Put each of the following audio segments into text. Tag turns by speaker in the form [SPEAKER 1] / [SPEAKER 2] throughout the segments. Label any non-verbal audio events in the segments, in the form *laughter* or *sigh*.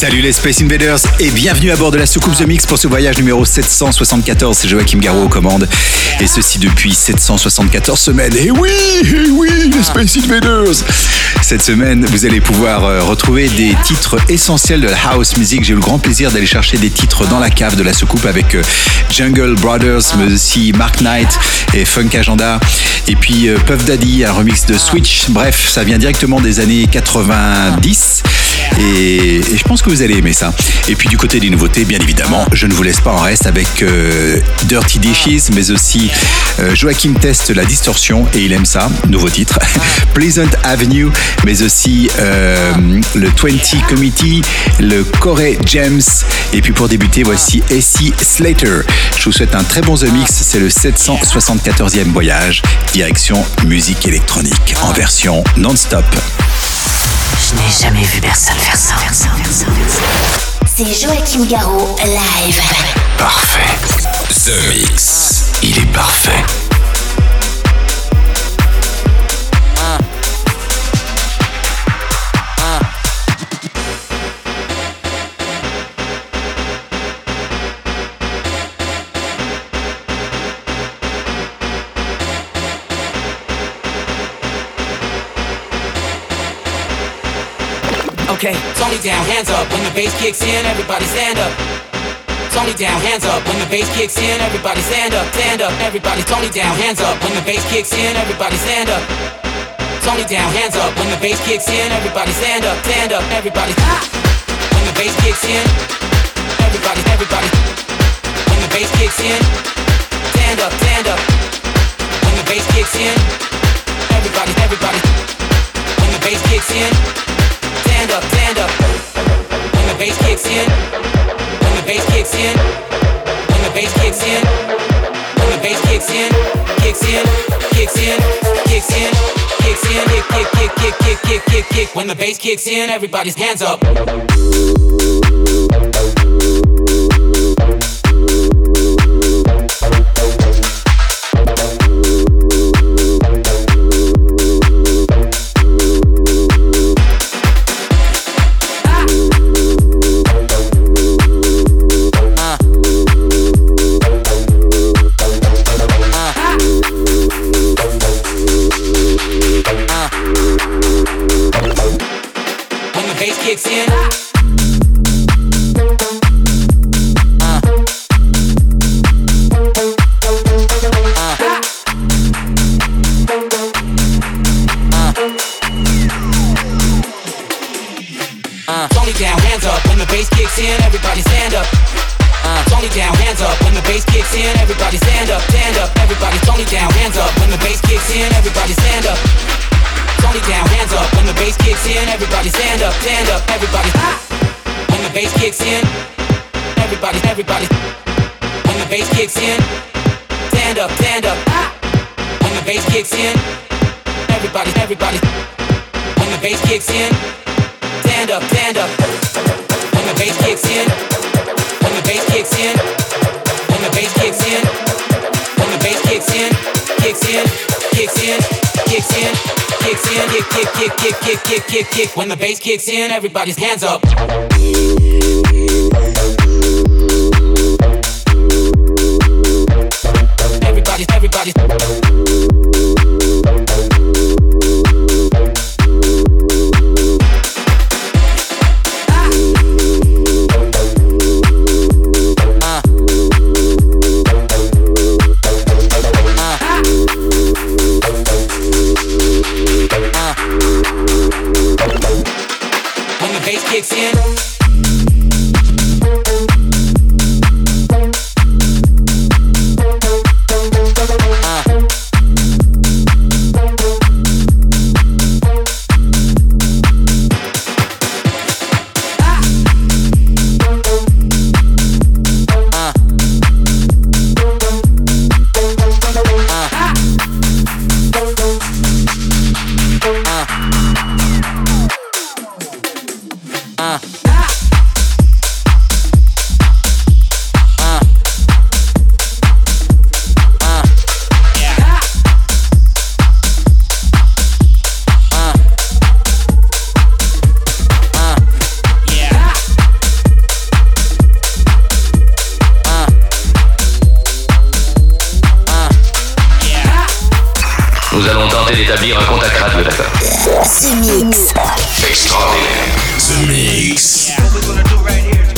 [SPEAKER 1] Salut les Space Invaders et bienvenue à bord de la soucoupe The Mix pour ce voyage numéro 774. C'est Joachim Garraud aux commandes et ceci depuis 774 semaines. Et oui, et oui, les Space Invaders Cette semaine, vous allez pouvoir euh, retrouver des titres essentiels de la house music. J'ai eu le grand plaisir d'aller chercher des titres dans la cave de la soucoupe avec euh, Jungle Brothers, mais aussi Mark Knight et Funk Agenda. Et puis euh, Puff Daddy, un remix de Switch. Bref, ça vient directement des années 90. Et, je pense que vous allez aimer ça. Et puis du côté des nouveautés, bien évidemment, je ne vous laisse pas en reste avec euh, Dirty Dishes, mais aussi euh, Joachim teste la distorsion et il aime ça. Nouveau titre. *laughs* Pleasant Avenue, mais aussi euh, le 20 Committee, le Corey James. Et puis pour débuter, voici AC Slater. Je vous souhaite un très bon The Mix. C'est le 774e voyage, direction musique électronique en version non-stop.
[SPEAKER 2] Je n'ai jamais vu personne faire ça.
[SPEAKER 3] C'est Joachim Garraud, live.
[SPEAKER 4] Parfait.
[SPEAKER 5] The Mix.
[SPEAKER 4] Il est parfait.
[SPEAKER 6] Okay, Tony down, hands up. When the bass kicks in, everybody stand up. Tony down, hands up. When the bass kicks in, everybody stand up, stand up. Everybody, Tony down, hands up. When the bass kicks in, everybody stand up. Tony down, hands up. When the bass kicks in, everybody stand up, stand up. Everybody, when the bass kicks in, everybody, everybody. When the bass kicks in, stand up, stand up. When the bass kicks in, everybody, everybody. When the bass kicks in stand up, stand up. When the bass kicks in, when the bass kicks in, when the bass kicks in, when the bass kicks in, kicks in, kicks in, kicks in, kicks in, kick, kick, kick, kick, kick, kick, kick, kick. When the bass kicks in, everybody's hands up. The bass kicks in, everybody stand up. Uh, Tony down, hands up. When the bass kicks in, everybody stand up, stand up. Everybody, Tony down, hands up. When the bass kicks in, everybody stand up. Tony down, hands up. When the bass kicks in, everybody stand up, stand up. Everybody, when the bass kicks in, everybody, everybody. When the bass kicks in, stand up, stand up. When the bass kicks in, everybody, everybody. When the bass kicks in, stand up, stand up. When the bass kicks in, when the bass kicks in, when the bass kicks in, kicks in, kicks in, kicks in, kicks in, kick, kick, kick, kick, kick, kick, kick, kick. When the bass kicks in, everybody's hands up. Everybody, everybody.
[SPEAKER 2] Nous allons tenter d'établir un contact radio, d'accord
[SPEAKER 4] The Mix.
[SPEAKER 7] Extraordinaire.
[SPEAKER 8] The Mix.
[SPEAKER 4] Yeah.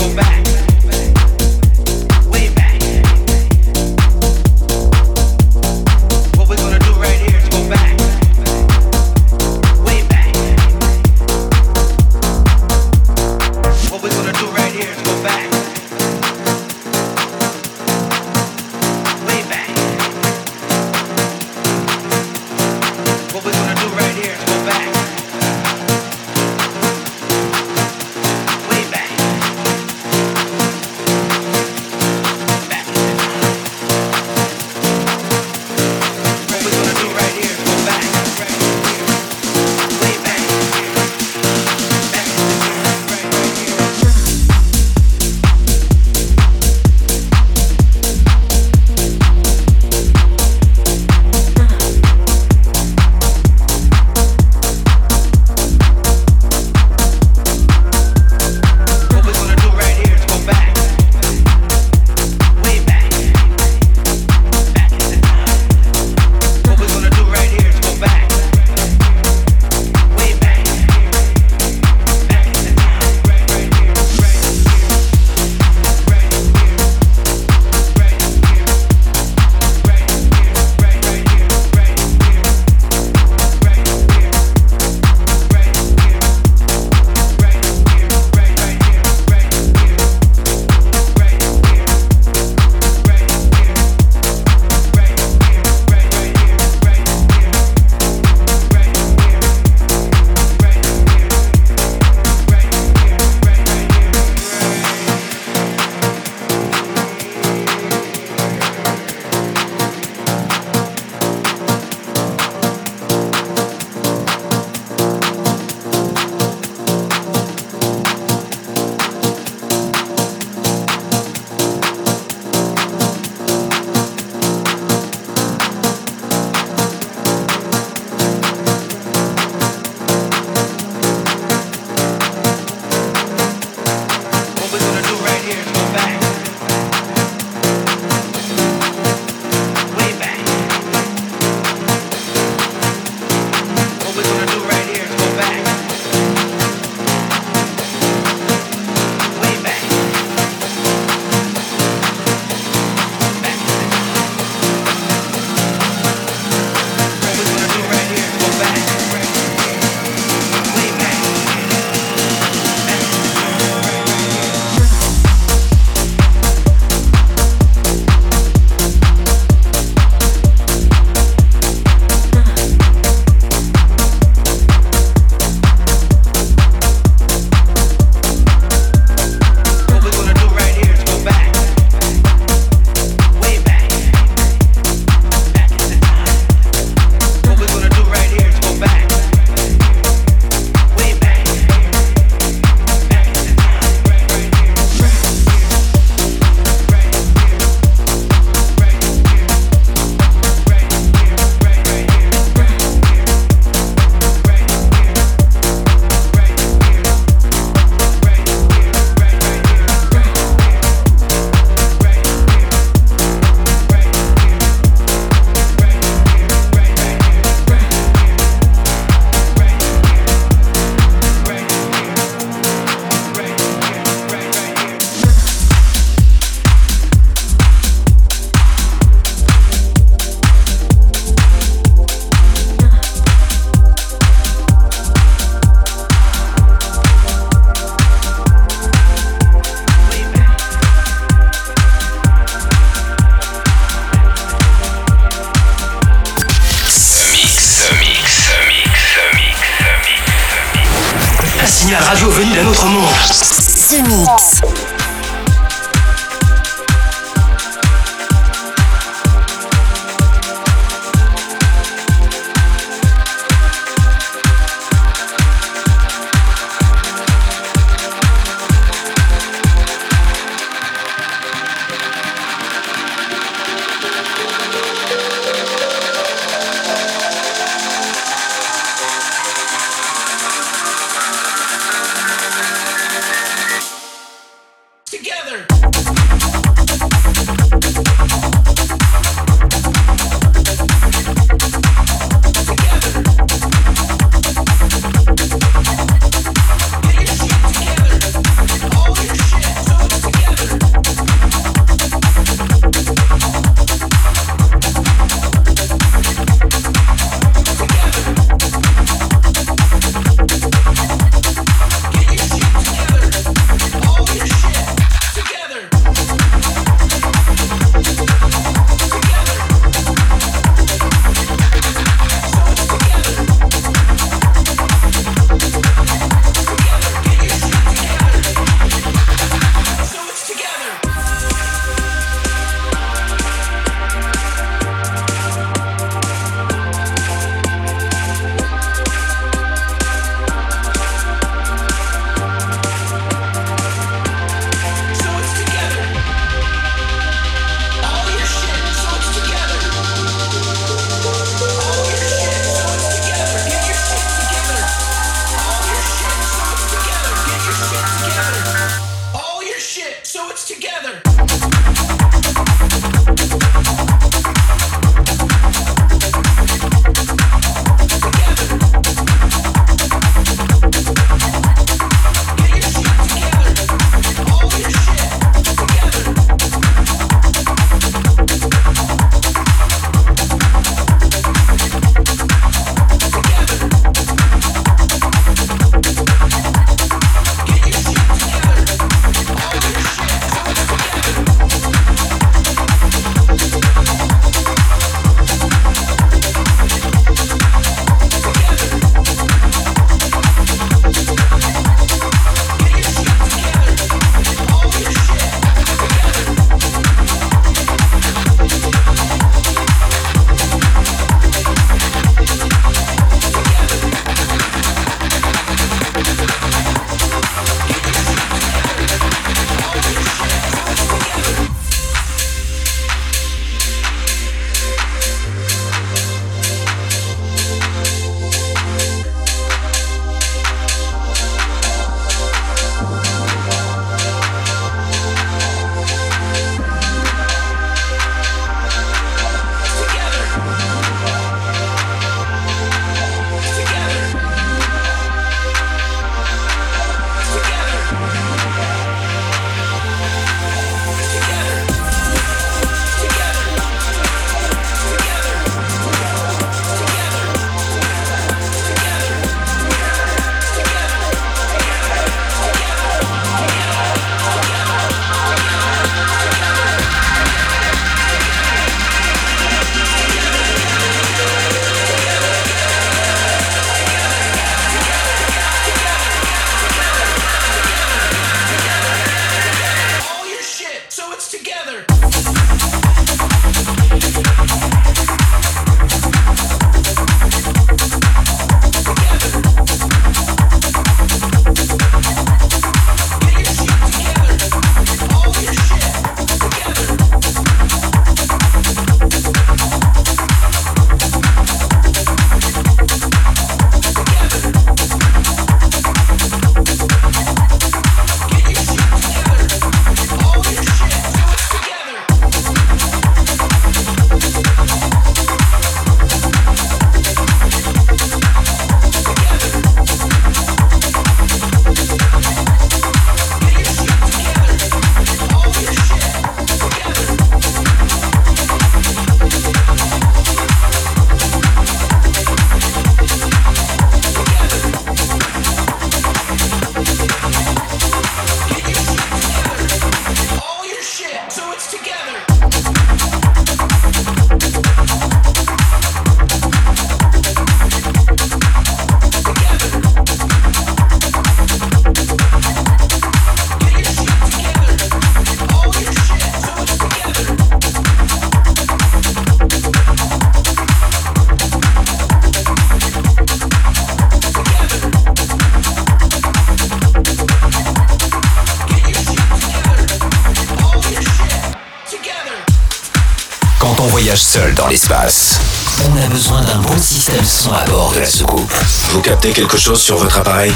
[SPEAKER 3] Voyage seul dans l'espace.
[SPEAKER 8] On a besoin d'un bon système son à bord de la soucoupe.
[SPEAKER 4] Vous captez quelque chose sur votre appareil?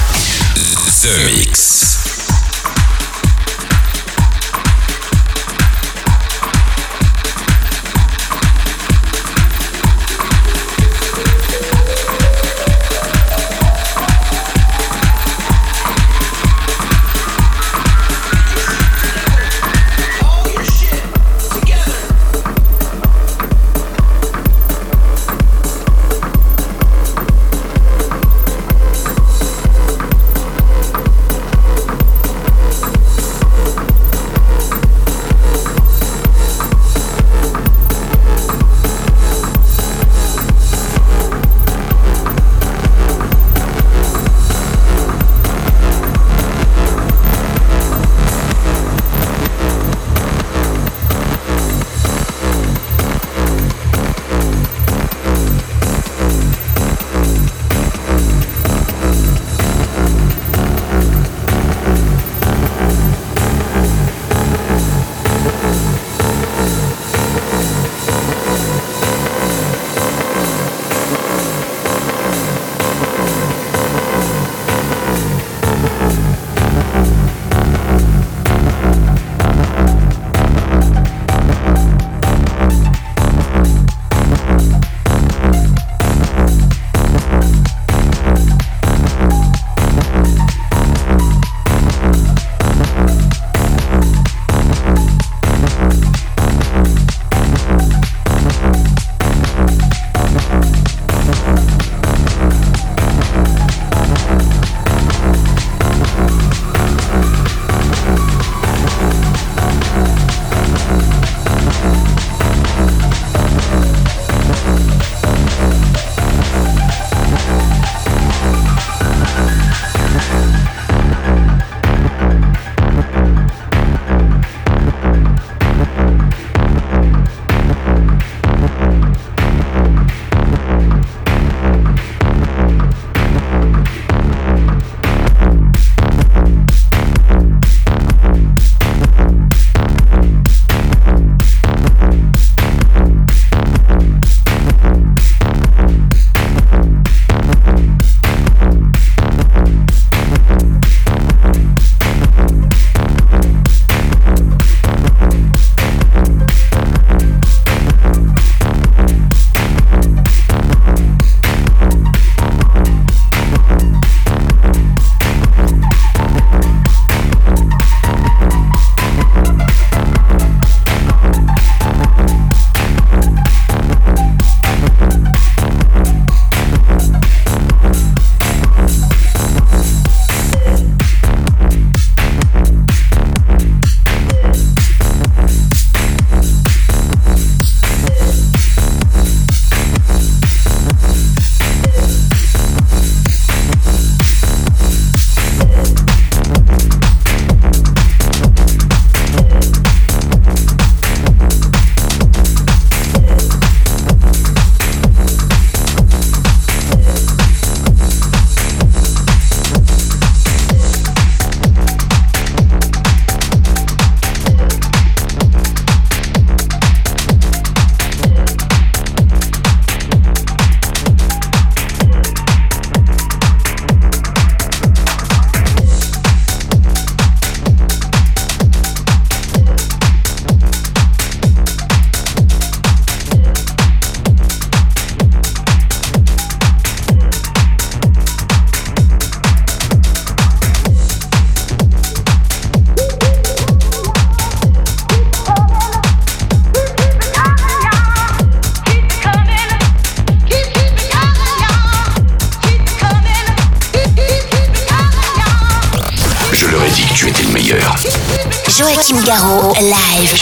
[SPEAKER 3] The Mix.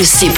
[SPEAKER 9] Exclusive.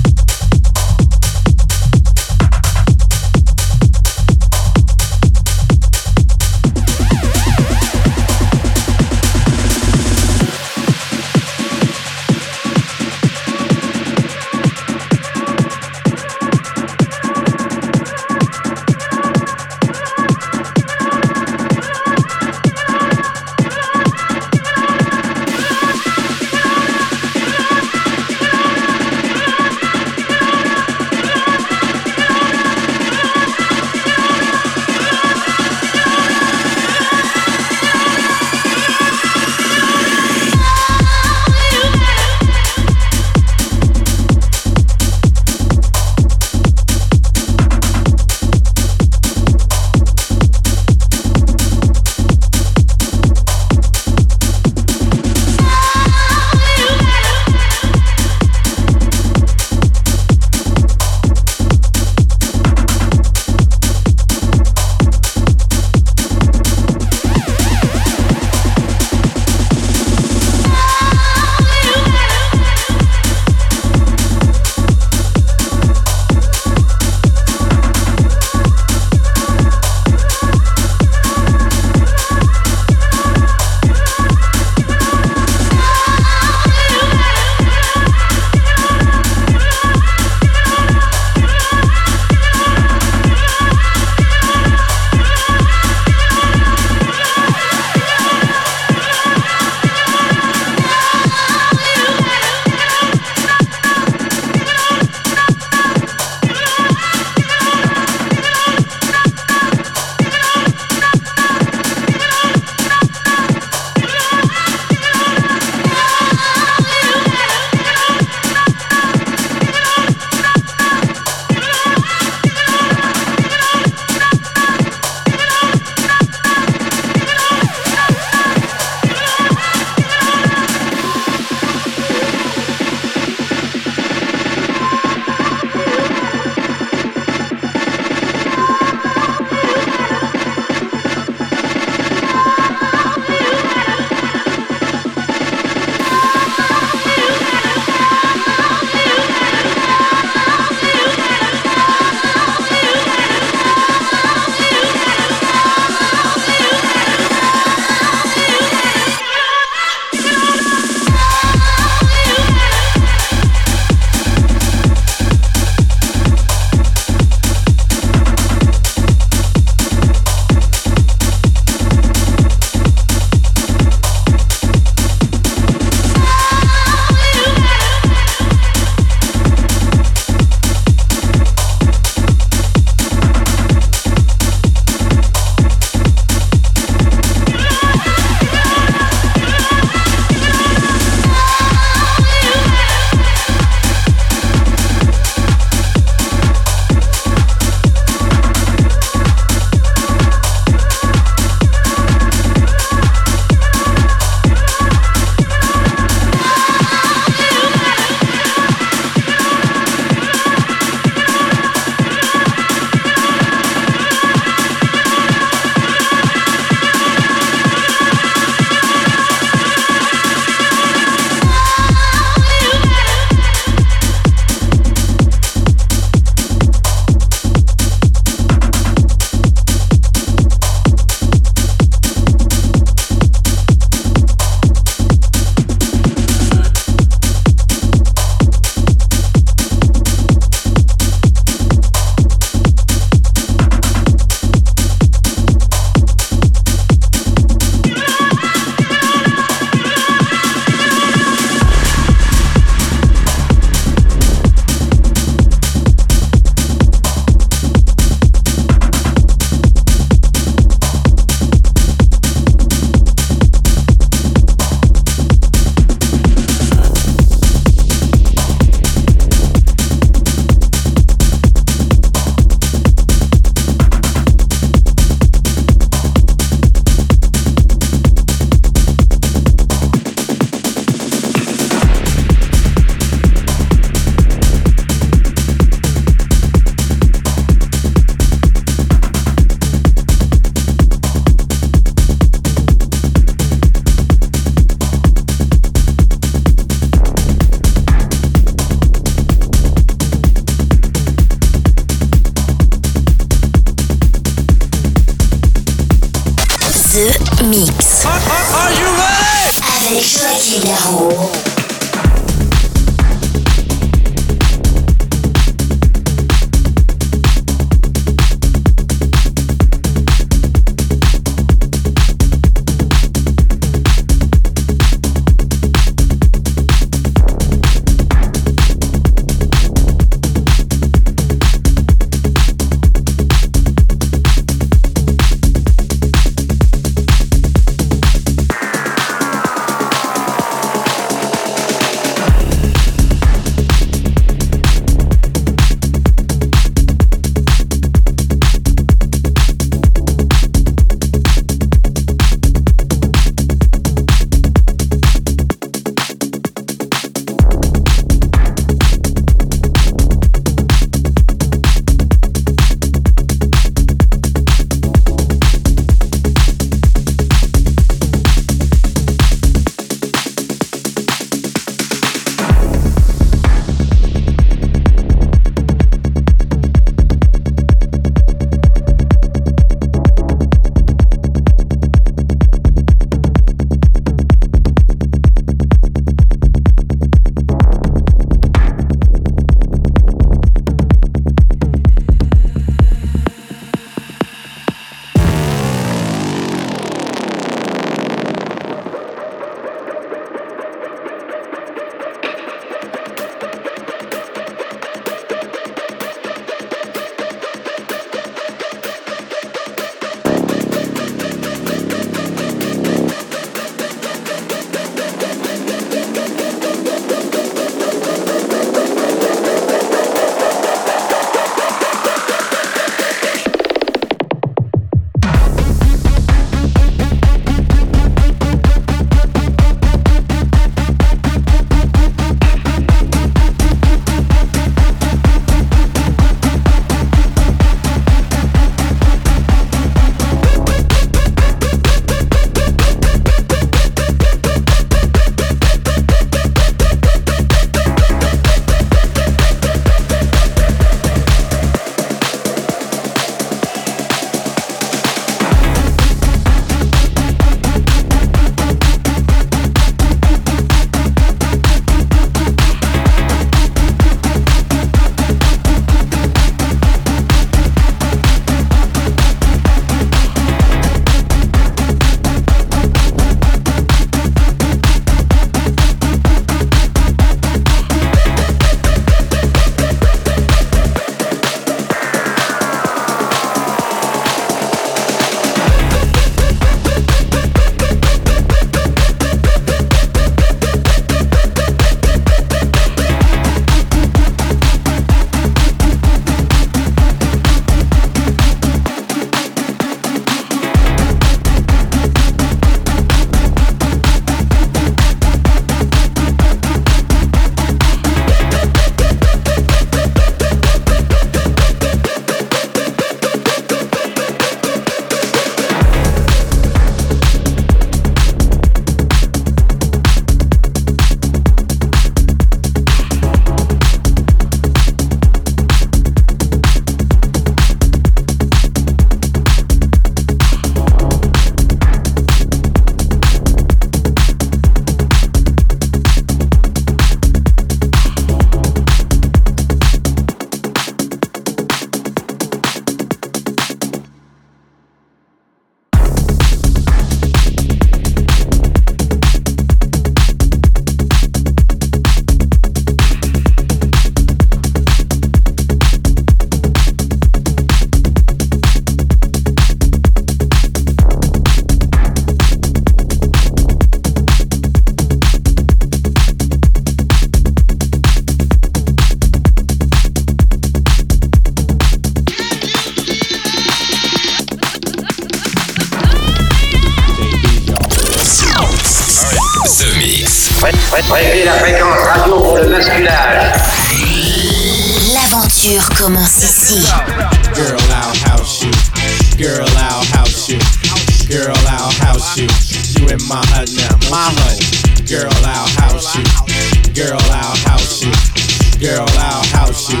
[SPEAKER 10] Girl, I'll house you.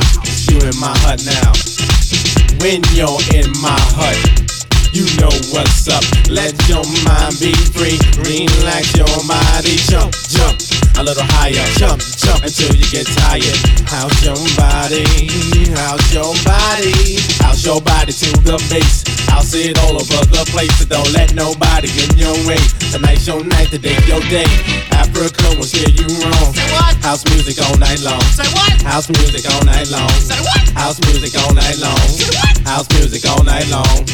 [SPEAKER 10] You in my hut now. When you're in my hut,
[SPEAKER 9] You know what's up. Let your mind be free. Relax your body. Jump, jump a little higher. Jump, jump until you get tired. How's your body? How's your body? How's your body to the bass? I'll see it all over the place. So don't let nobody get in your way. Tonight's your night, today's your day. Africa will steer you wrong. Say what? House music all night long. Say what? House music all night long. Say what? House music all night long. Say what? House music all night long.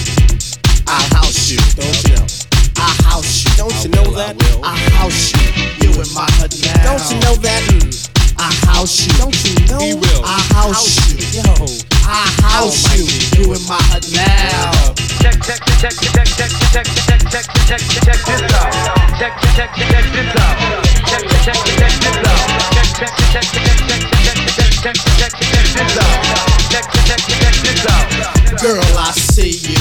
[SPEAKER 9] I house you, don't you know? I house you, don't you know that? I house you, you in my hood now. Don't you know that? I house you, don't you know? He will. I house you, yo. I house you, you in my hood now.
[SPEAKER 10] Check, check, check, check, check, check, check, check, check, check, check this out. Check, check, check this out. Check, check, check this out. Check, check, check, check, check, check, check, check, check, check this out.
[SPEAKER 9] Girl, I see you.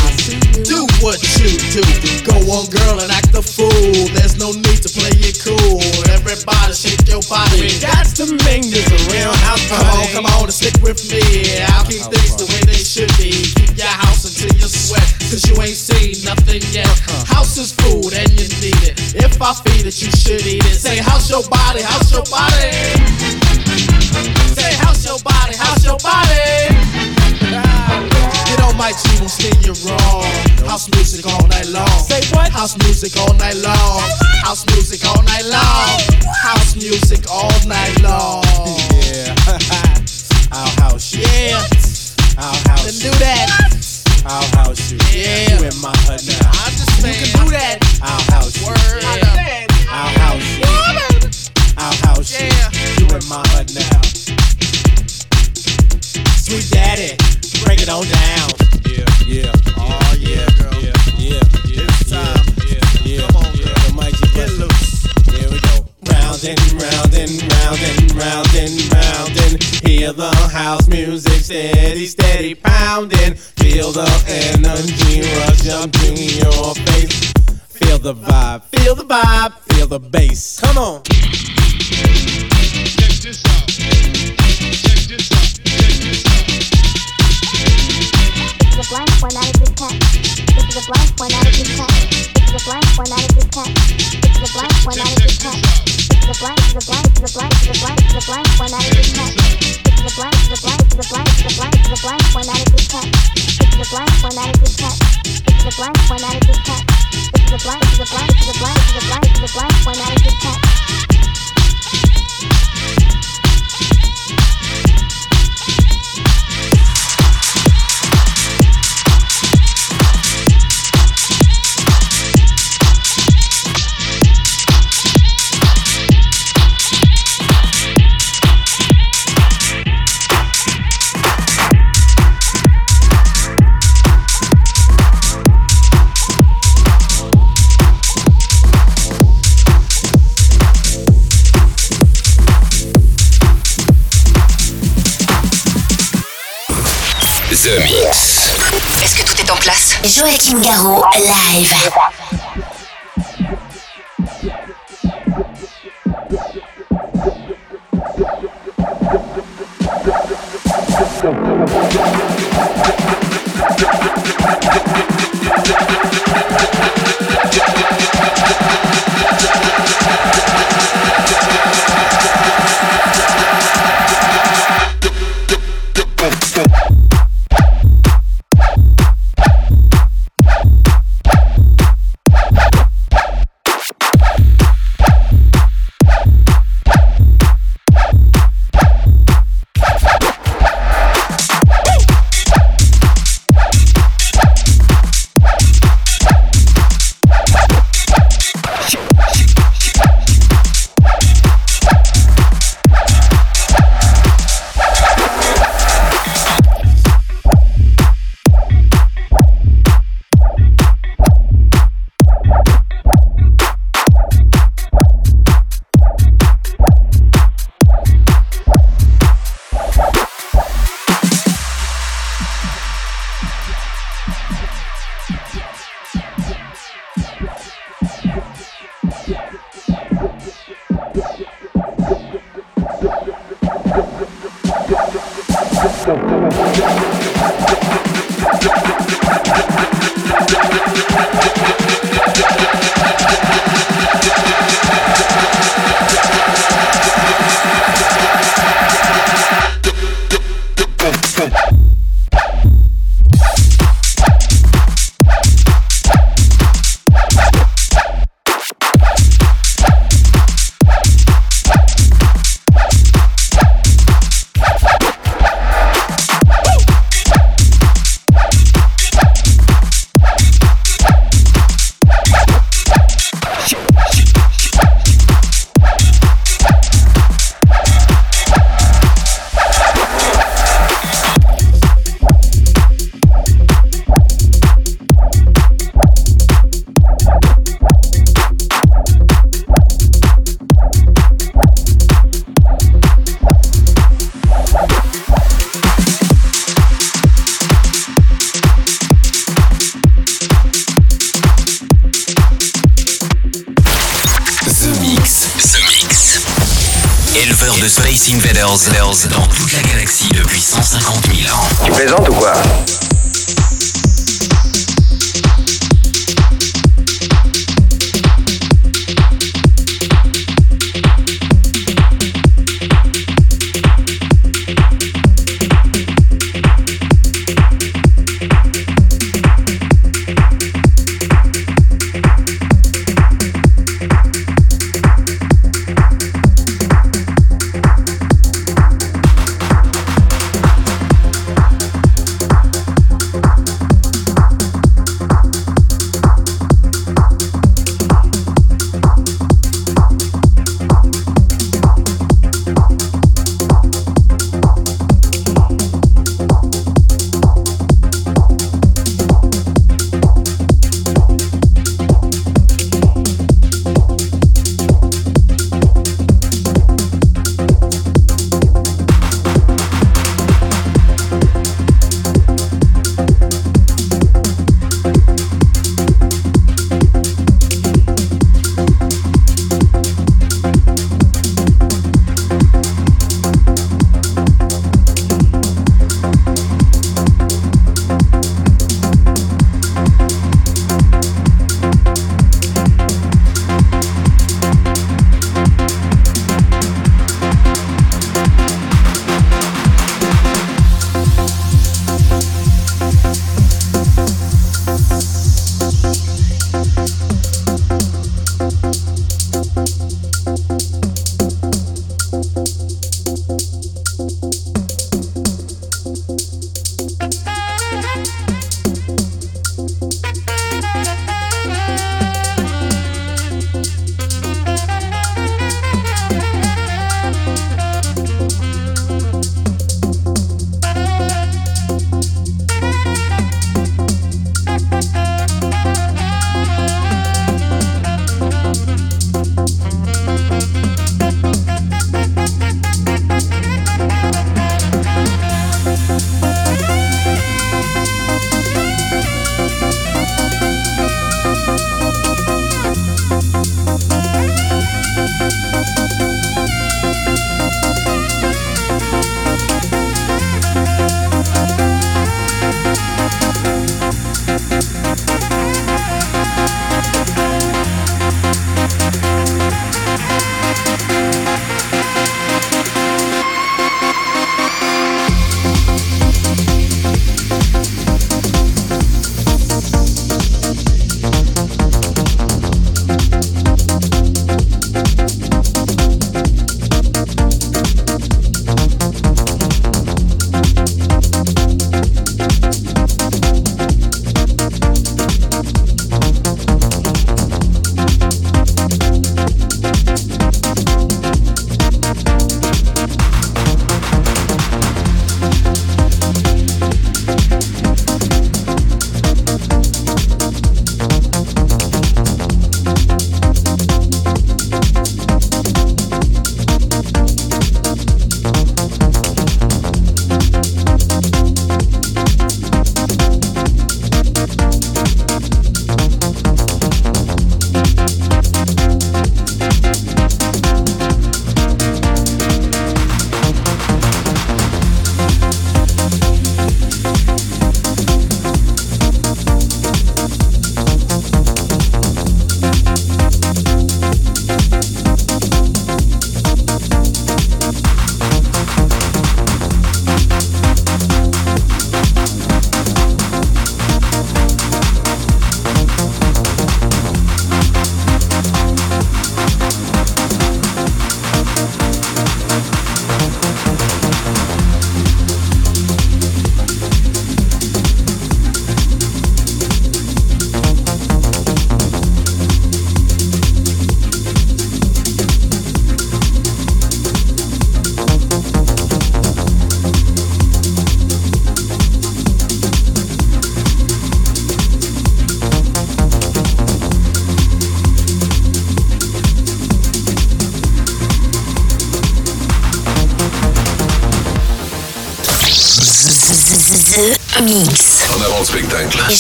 [SPEAKER 9] Do what you do. Go on, girl, and act a fool. There's no need to play it cool. Everybody shake your body. We got to make this a real house party. Come on, come on, and stick with me. I'll keep things the way they should be. Keep your house until you sweat. Cause you ain't seen nothing yet. Uh-huh. House is food and you need it. If I feed it, you should eat it. Say, house your body, house your body. Say, house your body, house your body. My G, won't steer you wrong. House music all night long. Say what? House music all night long. House music all night long. House music all night long. Yeah. I'll house you. Yeah. I'll house then do that. I'll house you. Yeah. You in my hood now. Steady, steady pounding. Feel the energy rush up to your face. Feel the vibe, feel the vibe, feel the bass. Come on.
[SPEAKER 11] Check this out. Check this out. Check this out.
[SPEAKER 12] This is a blank one out of this cat. This is a blank one out of this cat the blank one out of this pack. It's the blank one out of this pack. It's the blank, the blank, the blank, the blank, the blank one out of this pack. It's the blank, the blank, the blank, the blank, the blank one out of this pack. It's the blank one out of this pack. It's the blank one out of this pack. It's the blank, the blank, the blank, the blank, the blank one out of this pack.
[SPEAKER 4] The Mix.
[SPEAKER 3] Est-ce que tout est en place? Joachim Garraud, live.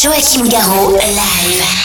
[SPEAKER 3] Joachim Garraud, live.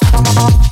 [SPEAKER 13] Got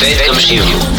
[SPEAKER 13] me going,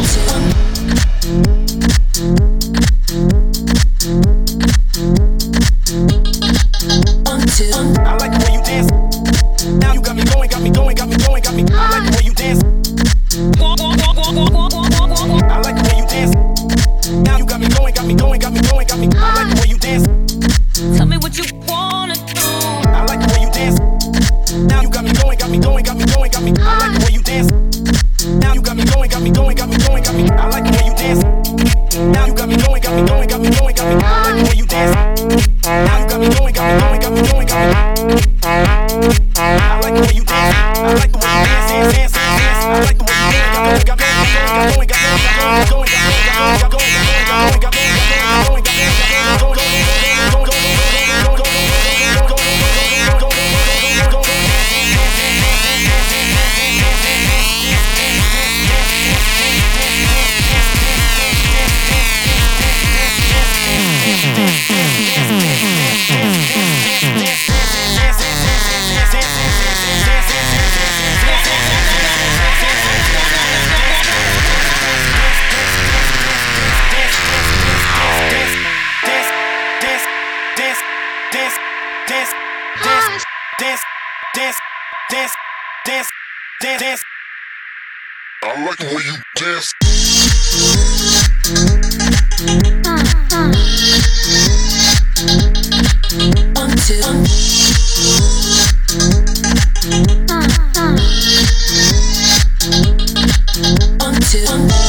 [SPEAKER 13] dance,
[SPEAKER 11] dance. I like the way you dance. One, two. One,
[SPEAKER 3] two.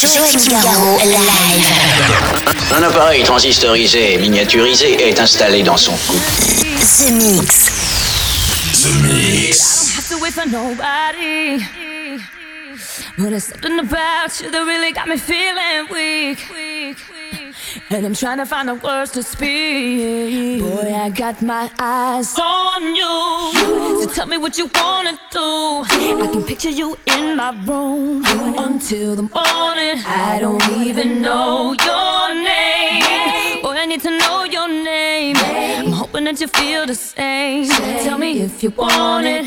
[SPEAKER 3] Garraud, live.
[SPEAKER 14] Un appareil transistorisé et miniaturisé est installé dans son cou.
[SPEAKER 3] The Mix.
[SPEAKER 4] The Mix.
[SPEAKER 11] have to wait for nobody. But there's something about you that really got me feeling weak. And I'm trying to find the words to speak. Boy, I got my eyes on you. So tell me what you wanna do. I can picture you in my room until the morning. I don't even know your name. Boy, I need to know your name. I'm hoping that you feel the same. Tell me if you want it.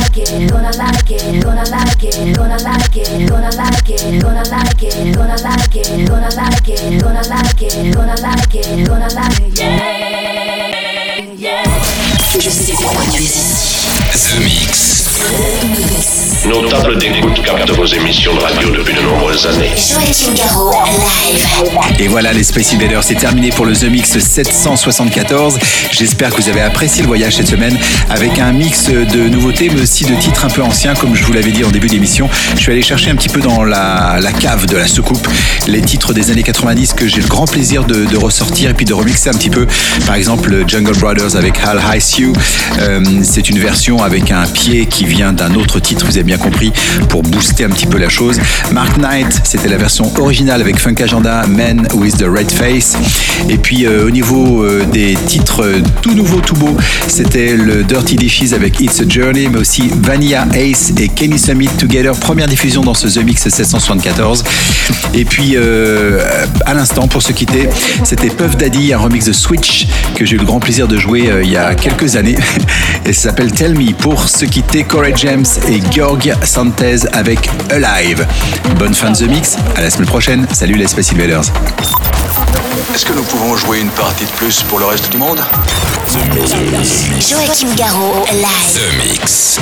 [SPEAKER 15] gonna like it, gonna like it, gonna like it, gonna like it, gonna like it, gonna like it, gonna like it, gonna like it, gonna like it, gonna like it, yeah, yeah.
[SPEAKER 3] Je sais pourquoi tu es ici.
[SPEAKER 4] The Mix.
[SPEAKER 16] Nos tables d'écoute captent vos émissions de radio depuis de nombreuses années.
[SPEAKER 3] Joachim Garraud, live.
[SPEAKER 1] Et voilà, les Space Invaders, c'est terminé pour le The Mix 774. J'espère que vous avez apprécié le voyage cette semaine avec un mix de nouveautés, mais aussi de titres un peu anciens, comme je vous l'avais dit en début d'émission. Je suis allé chercher un petit peu dans la, la cave de la soucoupe les titres des années 90 que j'ai le grand plaisir de, de ressortir et puis de remixer un petit peu. Par exemple, Jungle Brothers avec Hal High You. Euh, c'est une version avec un pied qui vient d'un autre titre, vous avez bien compris, pour booster un petit peu la chose. Mark Knight, c'était la version originale avec Funk Agenda, Man with the Red Face. Et puis euh, au niveau euh, des titres euh, tout nouveaux, tout beaux, c'était le Dirty Dishes avec It's a Journey, mais aussi Vanilla Ace et Kenny Summit Together, première diffusion dans ce The Mix 774. Et puis à l'instant, pour se quitter, c'était Puff Daddy, un remix de Switch que j'ai eu le grand plaisir de jouer il y a quelques années. *laughs* Et ça s'appelle Tell Me. Pour se quitter, Corey James et Georg Santez avec Alive. Bonne fin de The Mix, à la semaine prochaine. Salut les Space Invaders.
[SPEAKER 17] Est-ce que nous pouvons jouer une partie de plus pour le reste du monde?
[SPEAKER 3] Joachim Garraud, live.
[SPEAKER 4] The Mix.